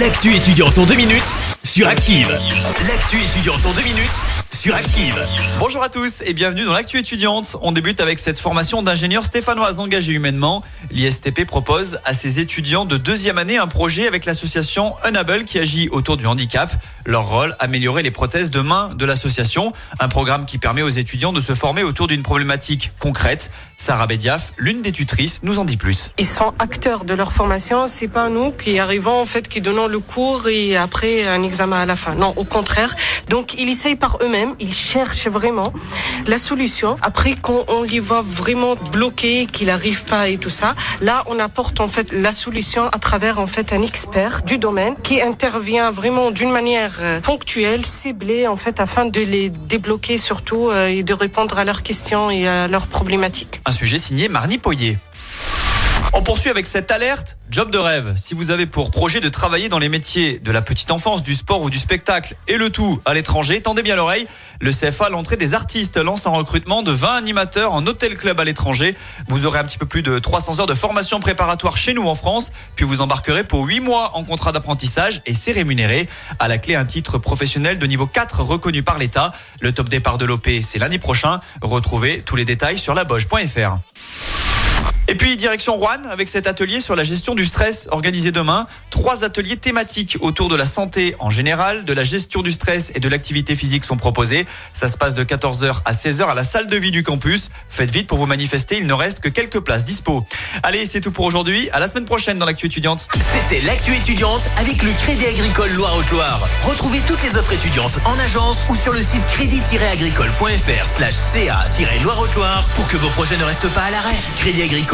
L'actu étudiante en deux minutes sur Active. L'actu étudiante en deux minutes Active. Bonjour à tous et bienvenue dans l'actu étudiante. On débute avec cette formation d'ingénieurs stéphanoise engagée humainement. L'ISTP propose à ses étudiants de deuxième année un projet avec l'association Unable qui agit autour du handicap. Leur rôle, améliorer les prothèses de main de l'association. Un programme qui permet aux étudiants de se former autour d'une problématique concrète. Sarah Bediaf, l'une des tutrices, nous en dit plus. Ils sont acteurs de leur formation. C'est pas nous qui arrivons en fait, qui donnons le cours et après un examen à la fin. Non, au contraire. Donc ils essayent par eux-mêmes. Ils cherchent vraiment la solution. Après, quand on les voit vraiment bloqués, qu'ils n'arrivent pas et tout ça, là on apporte en fait la solution à travers en fait un expert du domaine qui intervient vraiment d'une manière euh, ponctuelle, ciblée en fait afin de les débloquer surtout euh, et de répondre à leurs questions et à leurs problématiques. Un sujet signé Marnie Poyer. Poursuit avec cette alerte. Job de rêve. Si vous avez pour projet de travailler dans les métiers de la petite enfance, du sport ou du spectacle et le tout à l'étranger, tendez bien l'oreille. Le CFA, l'entrée des artistes, lance un recrutement de 20 animateurs en hôtel club à l'étranger. Vous aurez un petit peu plus de 300 heures de formation préparatoire chez nous en France, puis vous embarquerez pour 8 mois en contrat d'apprentissage et c'est rémunéré. À la clé, un titre professionnel de niveau 4 reconnu par l'État. Le top départ de l'OP, c'est lundi prochain. Retrouvez tous les détails sur laboge.fr. Et puis direction Rouen avec cet atelier sur la gestion du stress organisé demain. Trois ateliers thématiques autour de la santé en général, de la gestion du stress et de l'activité physique sont proposés. Ça se passe de 14h à 16h à la salle de vie du campus. Faites vite pour vous manifester, il ne reste que quelques places dispo. Allez, c'est tout pour aujourd'hui. À la semaine prochaine dans l'actu étudiante. C'était l'actu étudiante avec le Crédit Agricole Loire-Haute-Loire. Retrouvez toutes les offres étudiantes en agence ou sur le site crédit-agricole.fr slash ca-loire-haute-loire pour que vos projets ne restent pas à l'arrêt. Crédit Agricole